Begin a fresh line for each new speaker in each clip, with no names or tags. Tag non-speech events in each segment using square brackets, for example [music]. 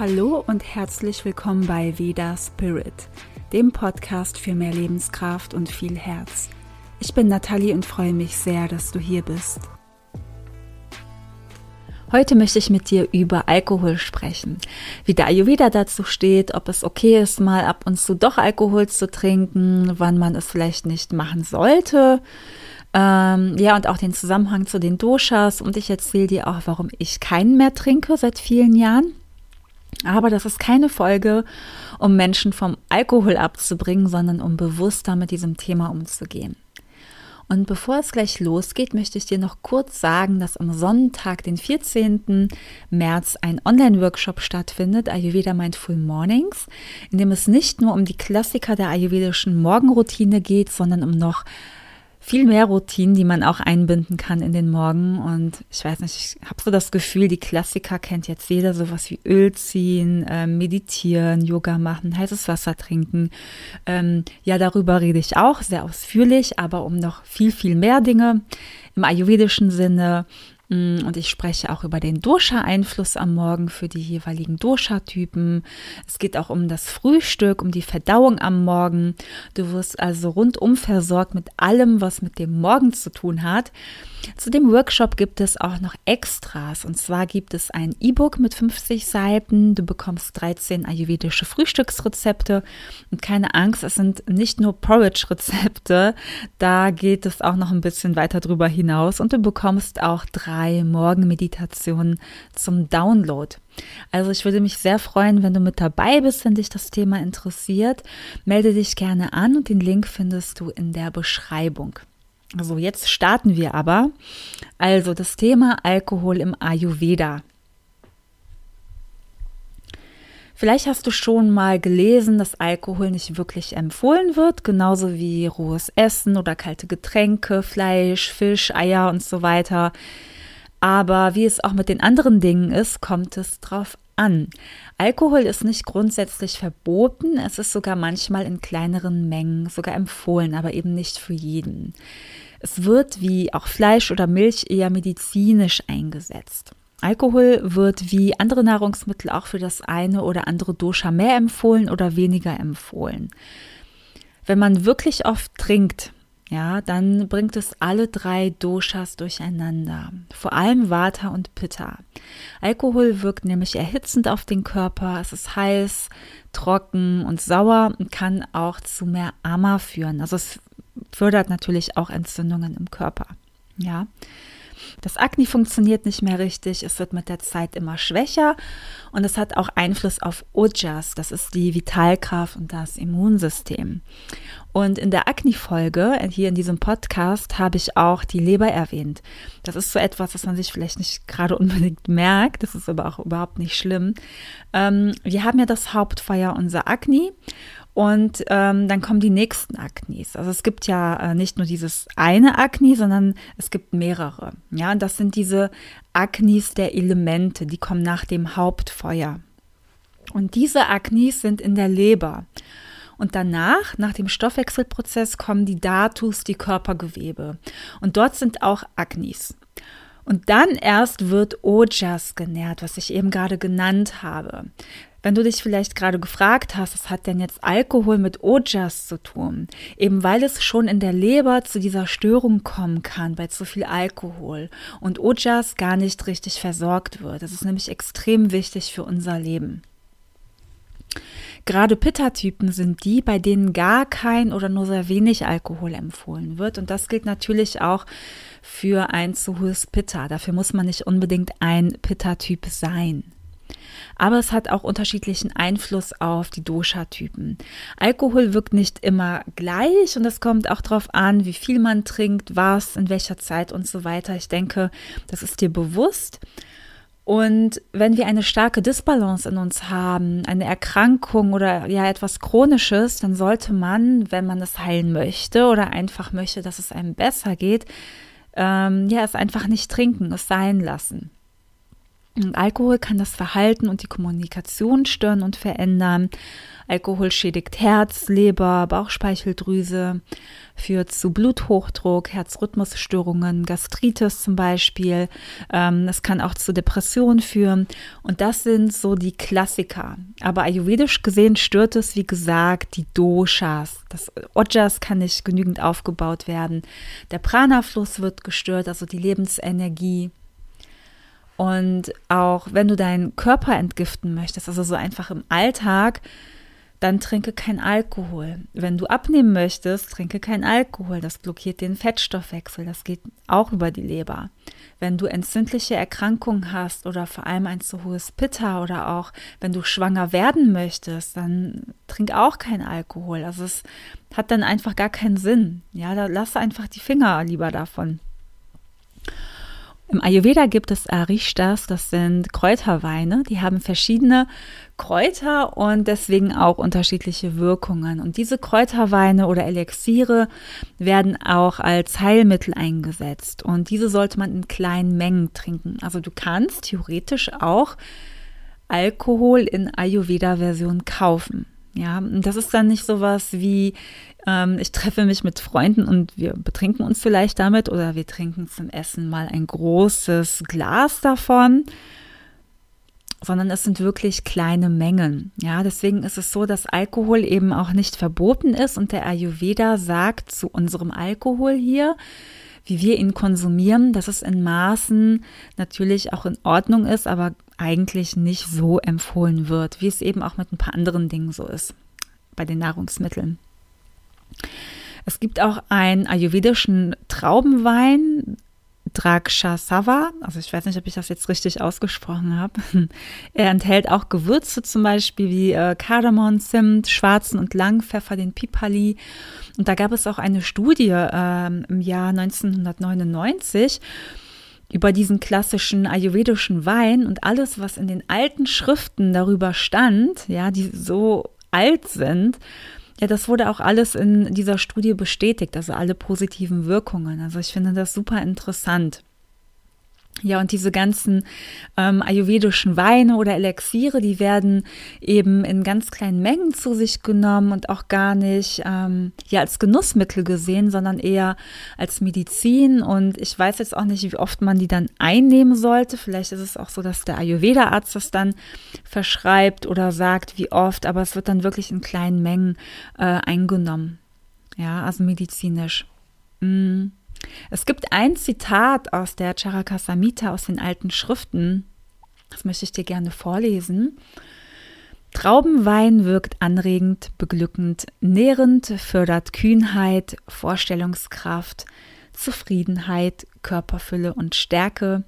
Hallo und herzlich willkommen bei Veda Spirit, dem Podcast für mehr Lebenskraft und viel Herz. Ich bin Nathalie und freue mich sehr, dass du hier bist. Heute möchte ich mit dir über Alkohol sprechen, wie der Ayurveda dazu steht, ob es okay ist, mal ab und zu doch Alkohol zu trinken, wann man es vielleicht nicht machen sollte. Ähm, ja, und auch den Zusammenhang zu den Doshas. Und ich erzähle dir auch, warum ich keinen mehr trinke seit vielen Jahren. Aber das ist keine Folge, um Menschen vom Alkohol abzubringen, sondern um bewusster mit diesem Thema umzugehen. Und bevor es gleich losgeht, möchte ich dir noch kurz sagen, dass am Sonntag, den 14. März, ein Online-Workshop stattfindet, Ayurveda Mindful Mornings, in dem es nicht nur um die Klassiker der ayurvedischen Morgenroutine geht, sondern um noch viel mehr Routinen, die man auch einbinden kann in den Morgen. Und ich weiß nicht, ich habe so das Gefühl, die Klassiker kennt jetzt jeder, sowas wie Öl ziehen, äh, meditieren, Yoga machen, heißes Wasser trinken. Ähm, ja, darüber rede ich auch sehr ausführlich, aber um noch viel, viel mehr Dinge im ayurvedischen Sinne und ich spreche auch über den Dosha-Einfluss am Morgen für die jeweiligen Dosha-Typen. Es geht auch um das Frühstück, um die Verdauung am Morgen. Du wirst also rundum versorgt mit allem, was mit dem Morgen zu tun hat. Zu dem Workshop gibt es auch noch Extras. Und zwar gibt es ein E-Book mit 50 Seiten. Du bekommst 13 ayurvedische Frühstücksrezepte. Und keine Angst, es sind nicht nur Porridge-Rezepte. Da geht es auch noch ein bisschen weiter drüber hinaus. Und du bekommst auch drei Morgenmeditationen zum Download. Also ich würde mich sehr freuen, wenn du mit dabei bist, wenn dich das Thema interessiert. Melde dich gerne an und den Link findest du in der Beschreibung. So, jetzt starten wir aber. Also das Thema Alkohol im Ayurveda. Vielleicht hast du schon mal gelesen, dass Alkohol nicht wirklich empfohlen wird, genauso wie rohes Essen oder kalte Getränke, Fleisch, Fisch, Eier und so weiter. Aber wie es auch mit den anderen Dingen ist, kommt es drauf an. Alkohol ist nicht grundsätzlich verboten, es ist sogar manchmal in kleineren Mengen sogar empfohlen, aber eben nicht für jeden. Es wird wie auch Fleisch oder Milch eher medizinisch eingesetzt. Alkohol wird wie andere Nahrungsmittel auch für das eine oder andere Dosha mehr empfohlen oder weniger empfohlen. Wenn man wirklich oft trinkt, ja, dann bringt es alle drei Doshas durcheinander. Vor allem Vata und Pitta. Alkohol wirkt nämlich erhitzend auf den Körper. Es ist heiß, trocken und sauer und kann auch zu mehr Ama führen. Also es fördert natürlich auch Entzündungen im Körper. Ja. Das Akne funktioniert nicht mehr richtig, es wird mit der Zeit immer schwächer und es hat auch Einfluss auf Ojas, das ist die Vitalkraft und das Immunsystem. Und in der Akne-Folge, hier in diesem Podcast, habe ich auch die Leber erwähnt. Das ist so etwas, was man sich vielleicht nicht gerade unbedingt merkt, das ist aber auch überhaupt nicht schlimm. Ähm, wir haben ja das Hauptfeuer unser Akne und ähm, dann kommen die nächsten Aknis. Also es gibt ja äh, nicht nur dieses eine Akne, sondern es gibt mehrere. Ja, und das sind diese Aknis der Elemente, die kommen nach dem Hauptfeuer. Und diese Aknis sind in der Leber. Und danach, nach dem Stoffwechselprozess, kommen die Datus, die Körpergewebe. Und dort sind auch Aknis. Und dann erst wird Ojas genährt, was ich eben gerade genannt habe. Wenn du dich vielleicht gerade gefragt hast, was hat denn jetzt Alkohol mit Ojas zu tun? Eben weil es schon in der Leber zu dieser Störung kommen kann bei zu viel Alkohol und Ojas gar nicht richtig versorgt wird. Das ist nämlich extrem wichtig für unser Leben. Gerade Pitta-Typen sind die, bei denen gar kein oder nur sehr wenig Alkohol empfohlen wird. Und das gilt natürlich auch für ein zu hohes Pitta. Dafür muss man nicht unbedingt ein Pitta-Typ sein aber es hat auch unterschiedlichen Einfluss auf die Dosha-Typen. Alkohol wirkt nicht immer gleich und es kommt auch darauf an, wie viel man trinkt, was, in welcher Zeit und so weiter. Ich denke, das ist dir bewusst. Und wenn wir eine starke Disbalance in uns haben, eine Erkrankung oder ja etwas Chronisches, dann sollte man, wenn man es heilen möchte oder einfach möchte, dass es einem besser geht, ähm, ja, es einfach nicht trinken, es sein lassen. Alkohol kann das Verhalten und die Kommunikation stören und verändern. Alkohol schädigt Herz, Leber, Bauchspeicheldrüse, führt zu Bluthochdruck, Herzrhythmusstörungen, Gastritis zum Beispiel. Ähm, das kann auch zu Depressionen führen. Und das sind so die Klassiker. Aber ayurvedisch gesehen stört es, wie gesagt, die Doshas. Das Ojas kann nicht genügend aufgebaut werden. Der Prana-Fluss wird gestört, also die Lebensenergie. Und auch wenn du deinen Körper entgiften möchtest, also so einfach im Alltag, dann trinke kein Alkohol. Wenn du abnehmen möchtest, trinke kein Alkohol. Das blockiert den Fettstoffwechsel. Das geht auch über die Leber. Wenn du entzündliche Erkrankungen hast oder vor allem ein zu hohes Pitta oder auch wenn du schwanger werden möchtest, dann trink auch kein Alkohol. Also es hat dann einfach gar keinen Sinn. Ja, da lass einfach die Finger lieber davon. Im Ayurveda gibt es Arishtas, das sind Kräuterweine, die haben verschiedene Kräuter und deswegen auch unterschiedliche Wirkungen. Und diese Kräuterweine oder Elixiere werden auch als Heilmittel eingesetzt und diese sollte man in kleinen Mengen trinken. Also du kannst theoretisch auch Alkohol in Ayurveda-Version kaufen. Ja, und das ist dann nicht sowas wie, ähm, ich treffe mich mit Freunden und wir betrinken uns vielleicht damit oder wir trinken zum Essen mal ein großes Glas davon, sondern es sind wirklich kleine Mengen. Ja, deswegen ist es so, dass Alkohol eben auch nicht verboten ist und der Ayurveda sagt zu unserem Alkohol hier, wie wir ihn konsumieren, dass es in Maßen natürlich auch in Ordnung ist, aber eigentlich nicht so empfohlen wird, wie es eben auch mit ein paar anderen Dingen so ist bei den Nahrungsmitteln. Es gibt auch einen ayurvedischen Traubenwein, Drakshasava, also ich weiß nicht, ob ich das jetzt richtig ausgesprochen habe. [laughs] Er enthält auch Gewürze zum Beispiel wie äh, Kardamom, Zimt, schwarzen und Langpfeffer, den Pipali. Und da gab es auch eine Studie äh, im Jahr 1999 über diesen klassischen ayurvedischen Wein und alles, was in den alten Schriften darüber stand, ja, die so alt sind, ja, das wurde auch alles in dieser Studie bestätigt, also alle positiven Wirkungen. Also ich finde das super interessant. Ja, und diese ganzen ähm, ayurvedischen Weine oder Elixiere, die werden eben in ganz kleinen Mengen zu sich genommen und auch gar nicht ähm, ja als Genussmittel gesehen, sondern eher als Medizin. Und ich weiß jetzt auch nicht, wie oft man die dann einnehmen sollte. Vielleicht ist es auch so, dass der Ayurveda-Arzt das dann verschreibt oder sagt, wie oft, aber es wird dann wirklich in kleinen Mengen äh, eingenommen. Ja, also medizinisch. Mm. Es gibt ein Zitat aus der Charaka Samhita aus den alten Schriften, das möchte ich dir gerne vorlesen. Traubenwein wirkt anregend, beglückend, nährend, fördert Kühnheit, Vorstellungskraft, Zufriedenheit, Körperfülle und Stärke,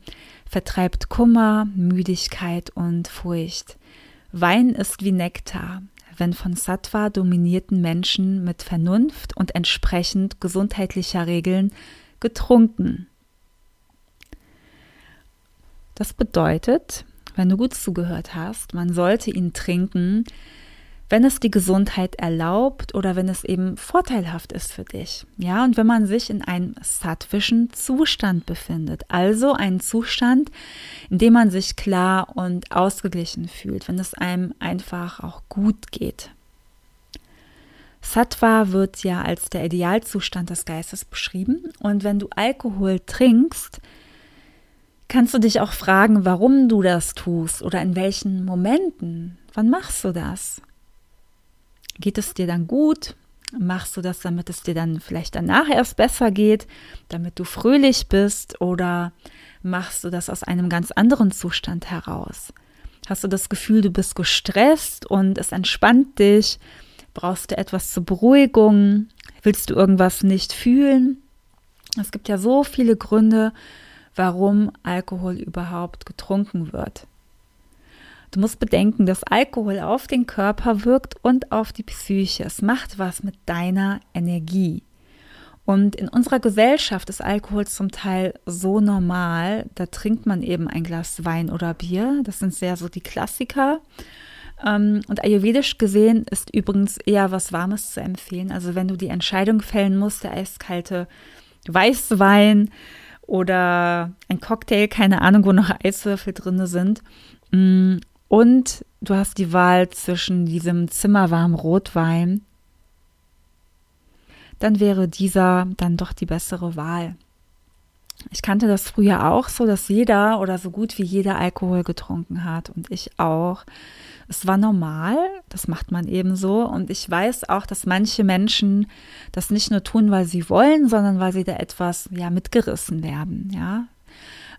vertreibt Kummer, Müdigkeit und Furcht. Wein ist wie Nektar, wenn von Sattva dominierten Menschen mit Vernunft und entsprechend gesundheitlicher Regeln getrunken. Das bedeutet, wenn du gut zugehört hast, man sollte ihn trinken, wenn es die Gesundheit erlaubt oder wenn es eben vorteilhaft ist für dich. Ja, und wenn man sich in einem sattvischen Zustand befindet, also einen Zustand, in dem man sich klar und ausgeglichen fühlt, wenn es einem einfach auch gut geht. Sattva wird ja als der Idealzustand des Geistes beschrieben. Und wenn du Alkohol trinkst, kannst du dich auch fragen, warum du das tust oder in welchen Momenten. Wann machst du das? Geht es dir dann gut? Machst du das, damit es dir dann vielleicht danach erst besser geht, damit du fröhlich bist? Oder machst du das aus einem ganz anderen Zustand heraus? Hast du das Gefühl, du bist gestresst und es entspannt dich? Brauchst du etwas zur Beruhigung? Willst du irgendwas nicht fühlen? Es gibt ja so viele Gründe, warum Alkohol überhaupt getrunken wird. Du musst bedenken, dass Alkohol auf den Körper wirkt und auf die Psyche. Es macht was mit deiner Energie. Und in unserer Gesellschaft ist Alkohol zum Teil so normal. Da trinkt man eben ein Glas Wein oder Bier. Das sind sehr so die Klassiker. Ähm, und ayurvedisch gesehen ist übrigens eher was Warmes zu empfehlen. Also wenn du die Entscheidung fällen musst, der eiskalte Weißwein oder ein Cocktail, keine Ahnung, wo noch Eiswürfel drin sind. Mm, und du hast die Wahl zwischen diesem zimmerwarmen Rotwein, dann wäre dieser dann doch die bessere Wahl. Ich kannte das früher auch so, dass jeder oder so gut wie jeder Alkohol getrunken hat und ich auch. Es war normal, das macht man eben so. Und ich weiß auch, dass manche Menschen das nicht nur tun, weil sie wollen, sondern weil sie da etwas ja mitgerissen werden. Ja,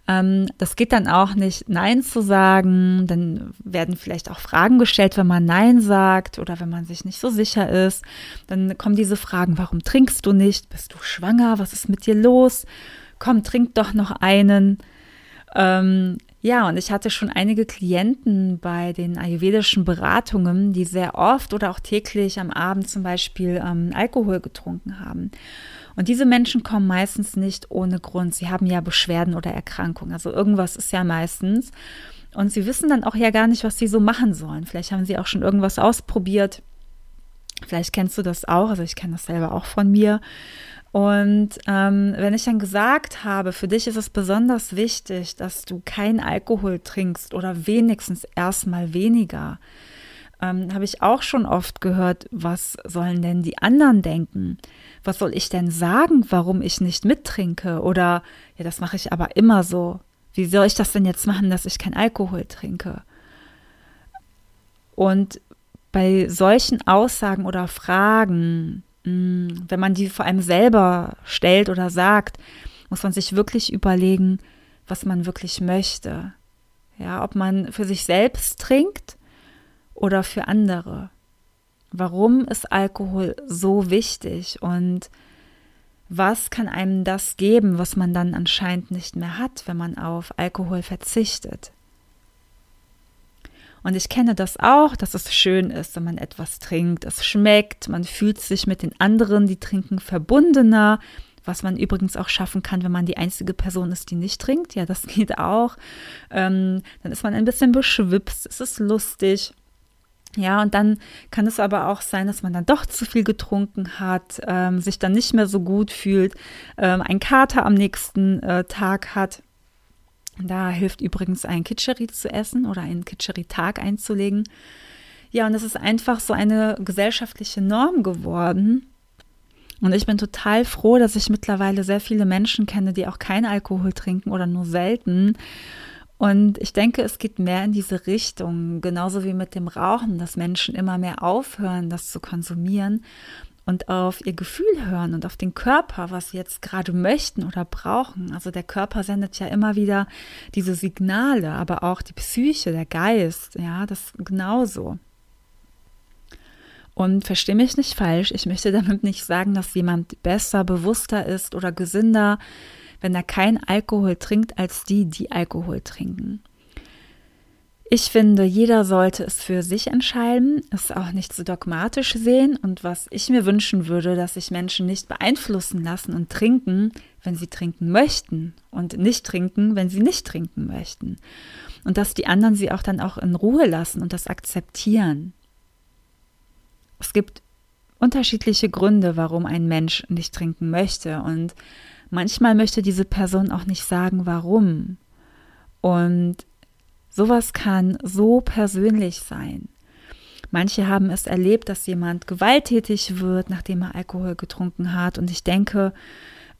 ähm, das geht dann auch nicht, Nein zu sagen. Dann werden vielleicht auch Fragen gestellt, wenn man Nein sagt oder wenn man sich nicht so sicher ist. Dann kommen diese Fragen, warum trinkst du nicht? Bist du schwanger? Was ist mit dir los? Komm, trink doch noch einen. Ähm, ja, und ich hatte schon einige Klienten bei den ayurvedischen Beratungen, die sehr oft oder auch täglich am Abend zum Beispiel ähm, Alkohol getrunken haben. Und diese Menschen kommen meistens nicht ohne Grund. Sie haben ja Beschwerden oder Erkrankungen. Also irgendwas ist ja meistens. Und sie wissen dann auch ja gar nicht, was sie so machen sollen. Vielleicht haben sie auch schon irgendwas ausprobiert. Vielleicht kennst du das auch. Also ich kenne das selber auch von mir. Und ähm, wenn ich dann gesagt habe, für dich ist es besonders wichtig, dass du keinen Alkohol trinkst oder wenigstens erstmal weniger, ähm, habe ich auch schon oft gehört, was sollen denn die anderen denken? Was soll ich denn sagen, warum ich nicht mittrinke? Oder ja, das mache ich aber immer so. Wie soll ich das denn jetzt machen, dass ich keinen Alkohol trinke? Und bei solchen Aussagen oder Fragen, wenn man die vor allem selber stellt oder sagt, muss man sich wirklich überlegen, was man wirklich möchte. Ja, ob man für sich selbst trinkt oder für andere. Warum ist Alkohol so wichtig und was kann einem das geben, was man dann anscheinend nicht mehr hat, wenn man auf Alkohol verzichtet? Und ich kenne das auch, dass es schön ist, wenn man etwas trinkt. Es schmeckt, man fühlt sich mit den anderen, die trinken, verbundener. Was man übrigens auch schaffen kann, wenn man die einzige Person ist, die nicht trinkt. Ja, das [laughs] geht auch. Ähm, dann ist man ein bisschen beschwipst, es ist lustig. Ja, und dann kann es aber auch sein, dass man dann doch zu viel getrunken hat, ähm, sich dann nicht mehr so gut fühlt, ähm, ein Kater am nächsten äh, Tag hat. Da hilft übrigens ein Kitscheri zu essen oder einen Kitscheri-Tag einzulegen. Ja, und es ist einfach so eine gesellschaftliche Norm geworden. Und ich bin total froh, dass ich mittlerweile sehr viele Menschen kenne, die auch keinen Alkohol trinken oder nur selten. Und ich denke, es geht mehr in diese Richtung, genauso wie mit dem Rauchen, dass Menschen immer mehr aufhören, das zu konsumieren und auf ihr Gefühl hören und auf den Körper, was sie jetzt gerade möchten oder brauchen. Also der Körper sendet ja immer wieder diese Signale, aber auch die Psyche, der Geist, ja, das genauso. Und verstehe mich nicht falsch, ich möchte damit nicht sagen, dass jemand besser, bewusster ist oder gesünder, wenn er keinen Alkohol trinkt, als die, die Alkohol trinken. Ich finde, jeder sollte es für sich entscheiden, es auch nicht so dogmatisch sehen und was ich mir wünschen würde, dass sich Menschen nicht beeinflussen lassen und trinken, wenn sie trinken möchten und nicht trinken, wenn sie nicht trinken möchten. Und dass die anderen sie auch dann auch in Ruhe lassen und das akzeptieren. Es gibt unterschiedliche Gründe, warum ein Mensch nicht trinken möchte und manchmal möchte diese Person auch nicht sagen, warum. Und Sowas kann so persönlich sein. Manche haben es erlebt, dass jemand gewalttätig wird, nachdem er Alkohol getrunken hat. Und ich denke,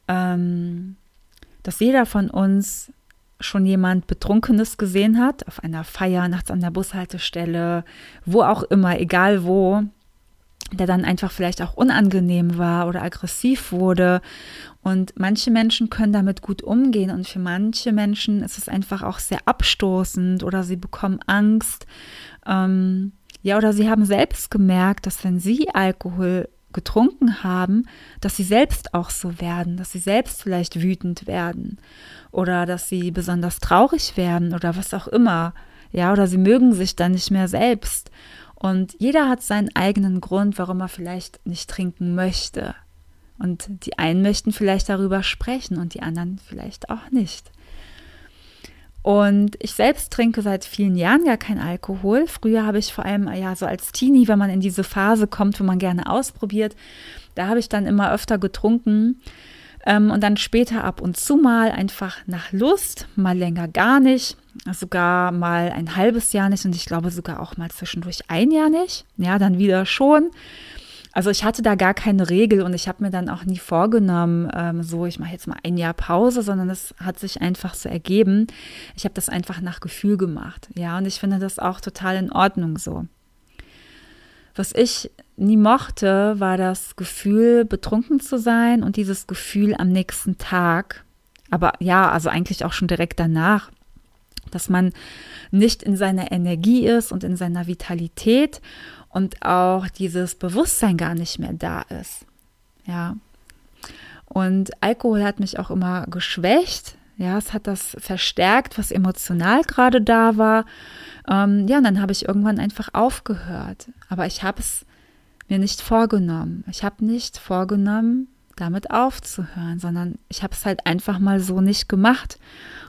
ähm, dass jeder von uns schon jemand Betrunkenes gesehen hat, auf einer Feier, nachts an der Bushaltestelle, wo auch immer, egal wo, der dann einfach vielleicht auch unangenehm war oder aggressiv wurde. Und manche Menschen können damit gut umgehen und für manche Menschen ist es einfach auch sehr abstoßend oder sie bekommen Angst. Ähm, ja, oder sie haben selbst gemerkt, dass wenn sie Alkohol getrunken haben, dass sie selbst auch so werden, dass sie selbst vielleicht wütend werden oder dass sie besonders traurig werden oder was auch immer. Ja, oder sie mögen sich dann nicht mehr selbst. Und jeder hat seinen eigenen Grund, warum er vielleicht nicht trinken möchte. Und die einen möchten vielleicht darüber sprechen und die anderen vielleicht auch nicht. Und ich selbst trinke seit vielen Jahren gar keinen Alkohol. Früher habe ich vor allem, ja, so als Teenie, wenn man in diese Phase kommt, wo man gerne ausprobiert, da habe ich dann immer öfter getrunken. Ähm, und dann später ab und zu mal einfach nach Lust, mal länger gar nicht, sogar mal ein halbes Jahr nicht und ich glaube sogar auch mal zwischendurch ein Jahr nicht. Ja, dann wieder schon. Also ich hatte da gar keine Regel und ich habe mir dann auch nie vorgenommen, ähm, so ich mache jetzt mal ein Jahr Pause, sondern es hat sich einfach so ergeben. Ich habe das einfach nach Gefühl gemacht. Ja, und ich finde das auch total in Ordnung so. Was ich nie mochte, war das Gefühl, betrunken zu sein und dieses Gefühl am nächsten Tag, aber ja, also eigentlich auch schon direkt danach, dass man nicht in seiner Energie ist und in seiner Vitalität und auch dieses Bewusstsein gar nicht mehr da ist. Ja. Und Alkohol hat mich auch immer geschwächt. Ja, es hat das verstärkt, was emotional gerade da war. Ähm, ja, und dann habe ich irgendwann einfach aufgehört. Aber ich habe es mir nicht vorgenommen. Ich habe nicht vorgenommen, damit aufzuhören, sondern ich habe es halt einfach mal so nicht gemacht.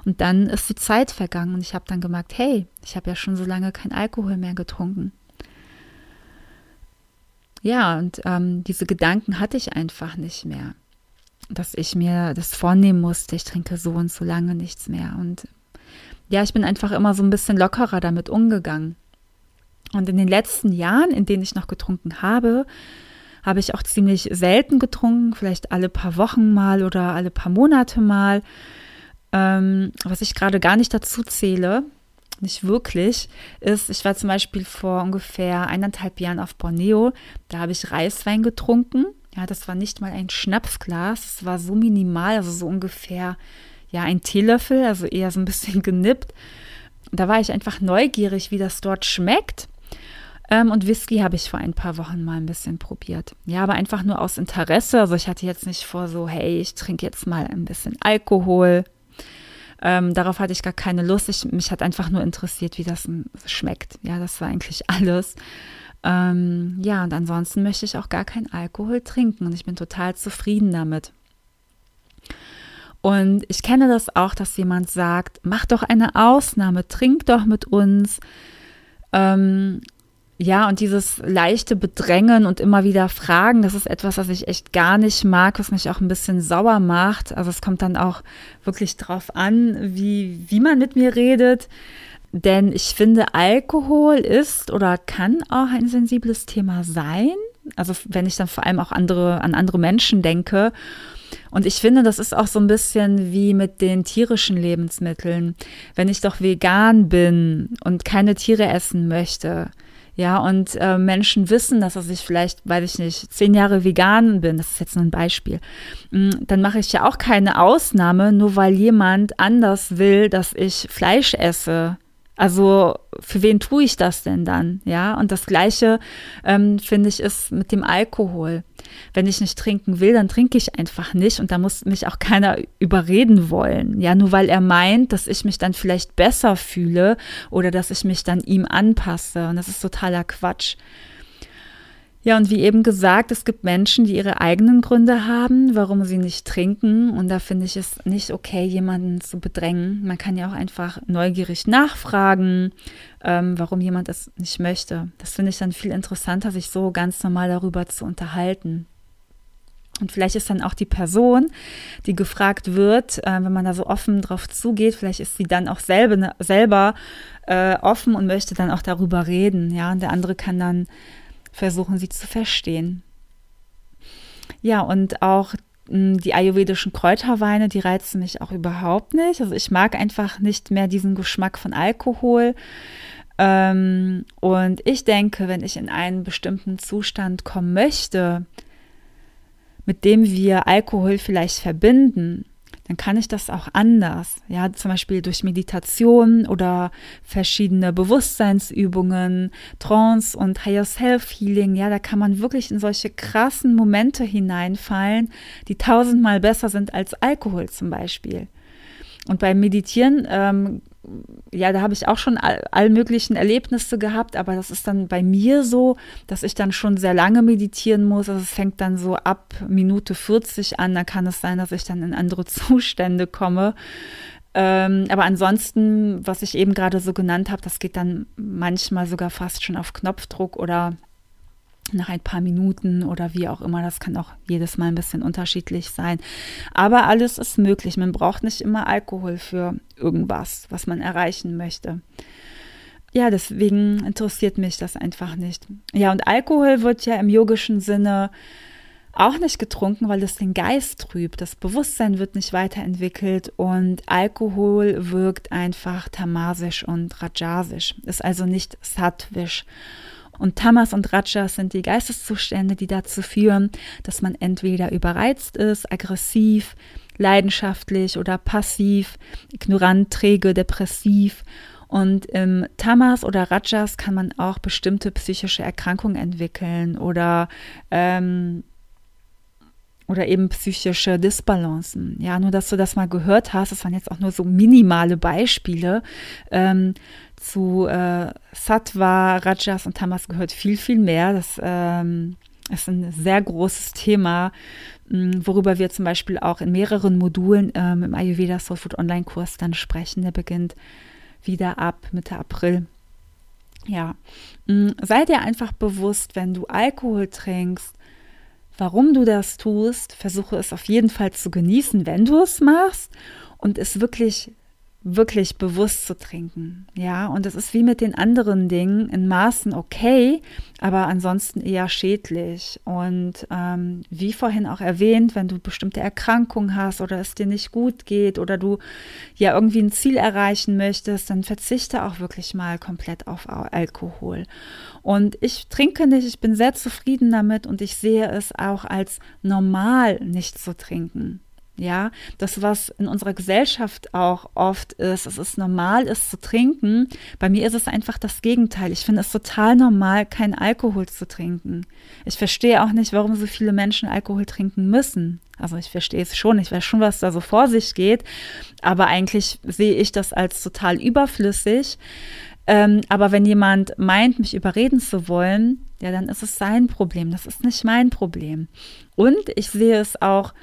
Und dann ist die Zeit vergangen und ich habe dann gemerkt, hey, ich habe ja schon so lange kein Alkohol mehr getrunken. Ja, und ähm, diese Gedanken hatte ich einfach nicht mehr, dass ich mir das vornehmen musste, ich trinke so und so lange nichts mehr. Und ja, ich bin einfach immer so ein bisschen lockerer damit umgegangen. Und in den letzten Jahren, in denen ich noch getrunken habe, habe ich auch ziemlich selten getrunken, vielleicht alle paar Wochen mal oder alle paar Monate mal. Ähm, was ich gerade gar nicht dazu zähle, nicht wirklich, ist, ich war zum Beispiel vor ungefähr eineinhalb Jahren auf Borneo, da habe ich Reiswein getrunken. Ja, das war nicht mal ein Schnapsglas, es war so minimal, also so ungefähr, ja, ein Teelöffel, also eher so ein bisschen [laughs] genippt. Da war ich einfach neugierig, wie das dort schmeckt. Ähm, und Whisky habe ich vor ein paar Wochen mal ein bisschen probiert. Ja, aber einfach nur aus Interesse. Also ich hatte jetzt nicht vor, so, hey, ich trinke jetzt mal ein bisschen Alkohol. Ähm, darauf hatte ich gar keine Lust. Ich, mich hat einfach nur interessiert, wie das schmeckt. Ja, das war eigentlich [laughs] alles. Ähm, ja, und ansonsten möchte ich auch gar keinen Alkohol trinken und ich bin total zufrieden damit. Und ich kenne das auch, dass jemand sagt, mach doch eine Ausnahme, trink doch mit uns. Ähm, ja, und dieses leichte Bedrängen und immer wieder Fragen, das ist etwas, was ich echt gar nicht mag, was mich auch ein bisschen sauer macht. Also es kommt dann auch wirklich drauf an, wie, wie man mit mir redet. Denn ich finde, Alkohol ist oder kann auch ein sensibles Thema sein. Also wenn ich dann vor allem auch andere, an andere Menschen denke. Und ich finde, das ist auch so ein bisschen wie mit den tierischen Lebensmitteln. Wenn ich doch vegan bin und keine Tiere essen möchte, ja, und äh, Menschen wissen, dass ich vielleicht, weil ich nicht zehn Jahre vegan bin, das ist jetzt nur ein Beispiel, mm, dann mache ich ja auch keine Ausnahme, nur weil jemand anders will, dass ich Fleisch esse. Also für wen tue ich das denn dann? Ja, und das Gleiche ähm, finde ich ist mit dem Alkohol. Wenn ich nicht trinken will, dann trinke ich einfach nicht und da muss mich auch keiner überreden wollen. Ja, nur weil er meint, dass ich mich dann vielleicht besser fühle oder dass ich mich dann ihm anpasse. Und das ist totaler Quatsch. Ja, und wie eben gesagt, es gibt Menschen, die ihre eigenen Gründe haben, warum sie nicht trinken. Und da finde ich es nicht okay, jemanden zu bedrängen. Man kann ja auch einfach neugierig nachfragen, ähm, warum jemand es nicht möchte. Das finde ich dann viel interessanter, sich so ganz normal darüber zu unterhalten. Und vielleicht ist dann auch die Person, die gefragt wird, äh, wenn man da so offen drauf zugeht, vielleicht ist sie dann auch selber, selber äh, offen und möchte dann auch darüber reden. Ja, und der andere kann dann versuchen, sie zu verstehen. Ja, und auch hm, die ayurvedischen Kräuterweine, die reizen mich auch überhaupt nicht. Also ich mag einfach nicht mehr diesen Geschmack von Alkohol. Ähm, und ich denke, wenn ich in einen bestimmten Zustand kommen möchte, mit dem wir Alkohol vielleicht verbinden, dann kann ich das auch anders. Ja, zum Beispiel durch Meditation oder verschiedene Bewusstseinsübungen, Trance und Higher Self Healing. Ja, da kann man wirklich in solche krassen Momente hineinfallen, die tausendmal besser sind als Alkohol zum Beispiel. Und beim Meditieren ähm, ja, da habe ich auch schon all, all, möglichen Erlebnisse gehabt, aber das ist dann bei mir so, dass ich dann schon sehr lange meditieren muss. Also es fängt dann so ab Minute 40 an, da kann es sein, dass ich dann in andere [laughs] Zustände komme. Ähm, aber ansonsten, was ich eben gerade so genannt habe, das geht dann manchmal sogar fast schon auf Knopfdruck oder nach ein paar Minuten oder wie auch immer. Das kann auch jedes Mal ein bisschen unterschiedlich sein. Aber alles ist möglich. Man braucht nicht immer Alkohol für irgendwas, was man erreichen möchte. Ja, deswegen interessiert mich das einfach nicht. Ja, und Alkohol wird ja im yogischen Sinne auch nicht getrunken, weil es den Geist trübt. Das Bewusstsein wird nicht weiterentwickelt und Alkohol wirkt einfach tamasisch und rajasisch, ist also nicht sattwisch. Und Tamas und Rajas sind die Geisteszustände, die dazu führen, dass man entweder überreizt ist, aggressiv, leidenschaftlich oder passiv, ignorant, träge, depressiv. Und im Tamas oder Rajas kann man auch bestimmte psychische Erkrankungen entwickeln oder ähm, oder eben psychische Disbalancen. Ja, nur dass du das mal gehört hast, das waren jetzt auch nur so minimale Beispiele. Ähm, zu äh, Sattva, Rajas und Tamas gehört viel, viel mehr. Das ähm, ist ein sehr großes Thema, hm, worüber wir zum Beispiel auch in mehreren Modulen ähm, im Ayurveda Soul Food Online-Kurs dann sprechen. Der beginnt wieder ab Mitte April. Ja, hm, sei dir einfach bewusst, wenn du Alkohol trinkst, warum du das tust. Versuche es auf jeden Fall zu genießen, wenn du es machst und es wirklich wirklich bewusst zu trinken. Ja, und es ist wie mit den anderen Dingen in Maßen okay, aber ansonsten eher schädlich. Und ähm, wie vorhin auch erwähnt, wenn du bestimmte Erkrankungen hast oder es dir nicht gut geht oder du ja irgendwie ein Ziel erreichen möchtest, dann verzichte auch wirklich mal komplett auf Alkohol. Und ich trinke nicht, ich bin sehr zufrieden damit und ich sehe es auch als normal, nicht zu trinken. Ja, das, was in unserer Gesellschaft auch oft ist, es ist normal, ist zu trinken. Bei mir ist es einfach das Gegenteil. Ich finde es total normal, keinen Alkohol zu trinken. Ich verstehe auch nicht, warum so viele Menschen Alkohol trinken müssen. Also ich verstehe es schon, ich weiß schon, was da so vor sich geht, aber eigentlich sehe ich das als total überflüssig. Ähm, aber wenn jemand meint, mich überreden zu wollen, ja, dann ist es sein Problem. Das ist nicht mein Problem. Und ich sehe es auch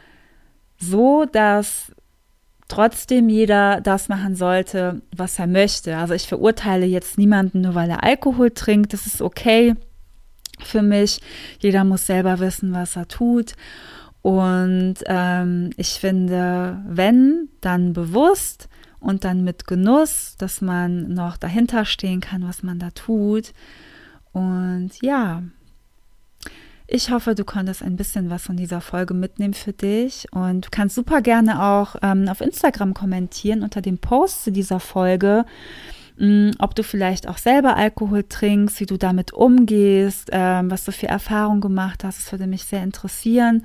so, dass trotzdem jeder das machen sollte, was er möchte. Also ich verurteile jetzt niemanden nur, weil er Alkohol trinkt. Das ist okay für mich. Jeder muss selber wissen, was er tut. Und ähm, ich finde, wenn, dann bewusst und dann mit Genuss, dass man noch dahinter stehen kann, was man da tut. Und ja, ich hoffe, du konntest ein bisschen was von dieser Folge mitnehmen für dich und du kannst super gerne auch ähm, auf Instagram kommentieren unter dem Post zu dieser Folge, mm, ob du vielleicht auch selber Alkohol trinkst, wie du damit umgehst, ähm, was du für Erfahrungen gemacht hast. Das würde mich sehr interessieren.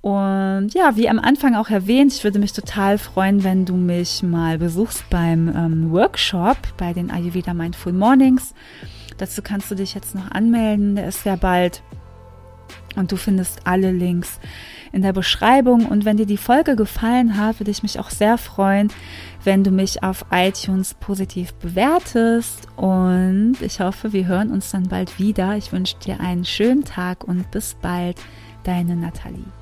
Und ja, wie am Anfang auch erwähnt, ich würde mich total freuen, wenn du mich mal besuchst beim ähm, Workshop bei den Ayurveda Mindful Mornings. Dazu kannst du dich jetzt noch anmelden. Der ist ja bald. Und du findest alle Links in der Beschreibung. Und wenn dir die Folge gefallen hat, würde ich mich auch sehr freuen, wenn du mich auf iTunes positiv bewertest. Und ich hoffe, wir hören uns dann bald wieder. Ich wünsche dir einen schönen Tag und bis bald, deine Nathalie.